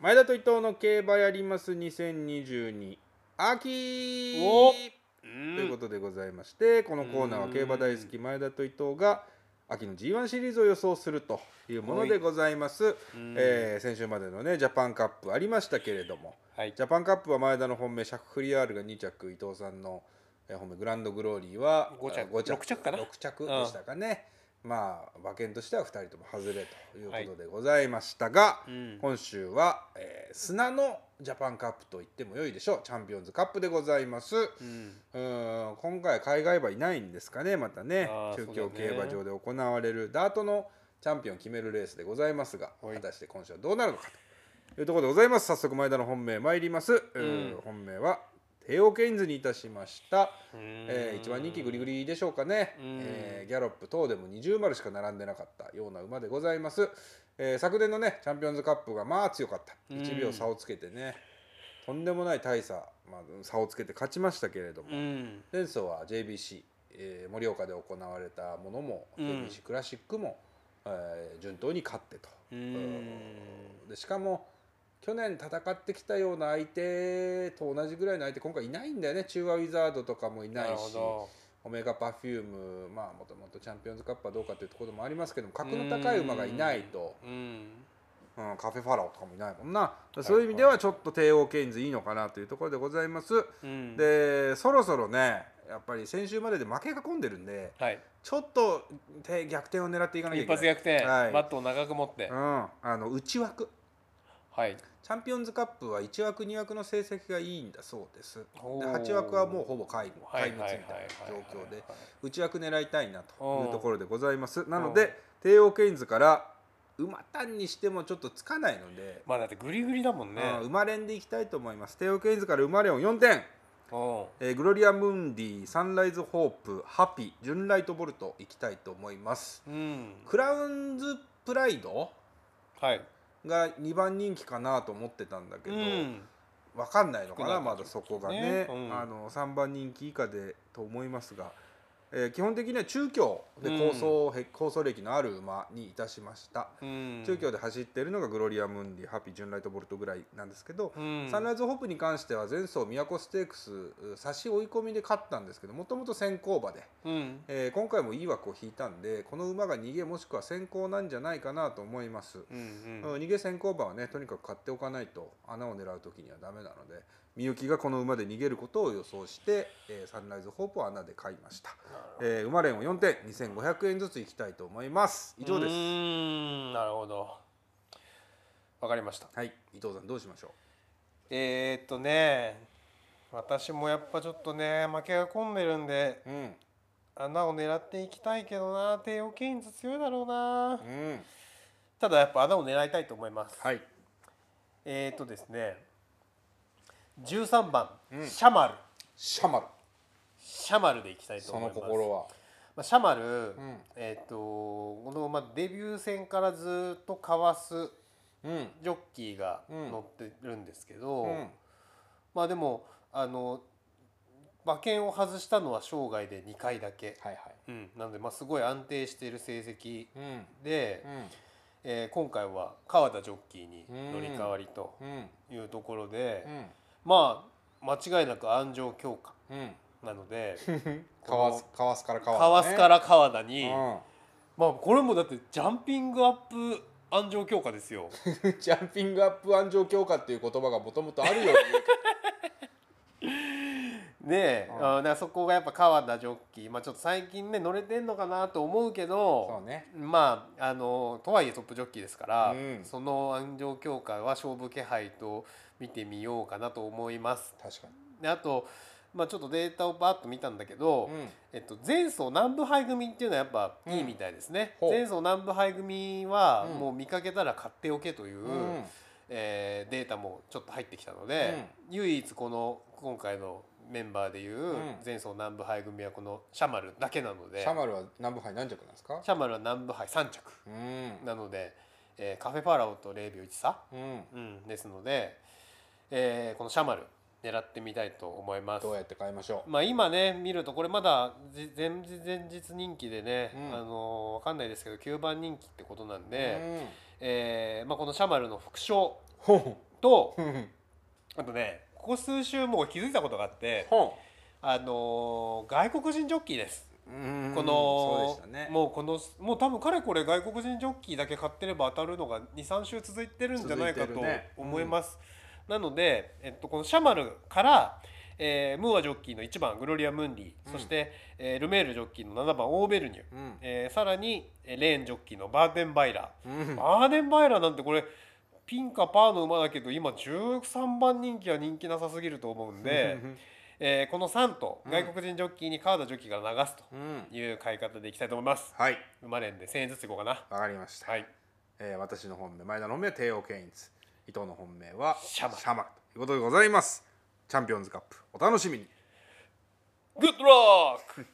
前田と伊藤の競馬やります2022秋。お。ということでございましてこのコーナーは競馬大好き前田と伊藤が秋の G1 シリーズを予想するというものでございます、えー先週までのねジャパンカップありましたけれどもはい。ジャパンカップは前田の本命シャクフリヤールが2着伊藤さんのえー本命グランドグローリーは五着。あ五六着かな。6着でしたかねまあ馬券としては2人とも外れということでございましたが、うん。今週は、えー砂のジャパンカップと言っても良いでしょう。チャンピオンズカップでございます。うん。うーん。今回海外馬いないんですかねまたね。中京競馬場で行われるダートのチャンピオンを決めるレースでございますがはい。果たして今週はどうなるのかというところでございます。早速前田の本命参ります、うー本命はテオケインズにいたしました、えー一番人気グリグリでしょうかね、うん。えーギャロップ等でも20丸しか並んでなかったような馬でございます、えー昨年のねチャンピオンズカップがまあ強かった。1秒差をつけてね、とんでもない大差、まあ、差をつけて勝ちましたけれども、うん。前走は JBC、えー盛岡で行われたものも、うん。JBC クラシックも、えー順当に勝ってと、うん。でしかも去年戦ってきたような相手と同じぐらいの相手今回いないんだよね。中和ウィザードとかもいなないるしオメガパフュームまあもともとチャンピオンズカップはどうかというところもありますけども格の高い馬がいないと、うん。うん、カフェファラオとかもいないもんな。そういう意味ではちょっと帝王ケインズいいのかなというところでございます。うん。でそろそろねやっぱり先週までで負けが込んでるんではい。ちょっと手逆転を狙っていかなきゃい一けない。発逆転。はい。バットを長く持って。うん、あの内枠はい。チャンピオンズカップは1枠2枠の成績がいいんだそうです。でおー。8枠はもうほぼ皆無はい皆無つみたいな状況ではい内枠狙いたいなというところでございます。なので帝王ケインズから馬単にしてもちょっとつかないので、まあだってグリグリだもんね。うん馬連でいきたいと思います。帝王ケインズから馬連を4点うん。えーグロリア・ムンディサンライズ・ホープハピジュンライト・ボルトいきたいと思います。うん。クラウンズ・プライド？はいが2番人気かなと思ってたんだけど、うん。わかんないのかなまだそこがね。ねうん。あの3番人気以下でと思いますが、えー基本的には中京で構想,、構想歴のある馬にいたしました、うん。中京で走っているのがグロリア・ムンディハピジュンライト・ボルトぐらいなんですけど、うん。サンライズホープに関しては前走都ステークス差し追い込みで勝ったんですけどもともと先行馬で、うん。えー今回もいい枠を引いたんでこの馬が逃げもしくは先行なんじゃないかなと思います、うん。うん逃げ先行馬はねとにかく買っておかないと穴を狙う時にはダメなのでみゆきがこの馬で逃げることを予想して、えーサンライズホープを穴で買いました、えー馬連を4点2500円ずついきたいと思います。以上です。うーんなるほど。わかりました。はい伊藤さんどうしましょえー、っとね私もやっぱちょっとね負けが込んでるんでううん。穴を狙っていきたいけどな帝王ケインズ強いだろうな。うん。ただやっぱ穴を狙いたいと思います。はい。えー、っとですね13番、うん。シャマル。シャマルシャマルでいきたいとその思います。心は。まあ、シャマル、ん。えーっとこの、まあ、デビュー戦からずっとかわすうん。ジョッキーがうん乗ってるんですけど、うん。まあでもあの馬券を外したのは生涯で2回だけ、はいはい。うん、なのでまあすごい安定している成績うん。で、うん。えー今回は川田ジョッキーに乗り換わりとうん。いうところで、うん。まあ間違いなく安城強化。うんなのでかわすかわすからかわ川須から川田に、うん。まあこれもだってジャンピングアップ安城強化ですよ。ジャンピングアップ安城強化っていう言葉がもともとあるよ ねえ、うん。あそこがやっぱ川田ジョッキー、まあ、ちょっと最近ね乗れてんのかなと思うけけどどそうね。まああのとはいえトップジョッキーですから、うん。その安城強化は勝負気配と見てみようかなと思います。確かであと、まあ、ちょっとデータをバーッと見たんだけど、に、うん。えっと、前走南部杯組っていうのはやっぱいいみたいですね。う。ん前走南部杯組はうん。もう見かけたら買っておけという、うん。えーデータもちょっと入ってきたので、唯一この今回のメンバーでいううん。前走南部杯組はこのシャマルだけなので、シャマルは南部杯何着なんですか？シャマルは南部杯3着うん。なので、えーカフェファラオと0秒1差、うん。うん、ですので、えーこのシャマル狙ってみたいと思います。どう。やって買いましょう？まあ、今ね見るとこれまだじ前日前日人気でね、うん。あのーわかんないですけど9番人気ってことなんで、えーまあ、このシャマルの副賞とあとねここ数週もう気づいたことがあって、あのー外国人ジョッキーです。うん。このそうね。もうこのもう多分かれこれ外国人ジョッキーだけ買ってれば当たるのが23週続いてるんじゃないかと思います、なので、えっと、このシャマルから、えームーアジョッキーの1番グロリア・ムンディ、うん。そして、えールメールジョッキーの7番オーベルニュ、うん。えーさらにえーレーンジョッキーのバーデンバイラー、うん。バーデンバイラーなんてこれピンかパーの馬だけど今13番人気は人気なさすぎると思うんで、えーこの3とうん。外国人ジョッキーに川田ジョッキーが流すとうん。いう買い方でいきたいと思います。はい。馬連で1000円ずついこうかな。わかりました、はい。えー私の本命前田の本命は帝王ケインズ伊藤の本命はシャマ。ルシャマルということでございます。チャンピオンズカップお楽しみに。グッドラック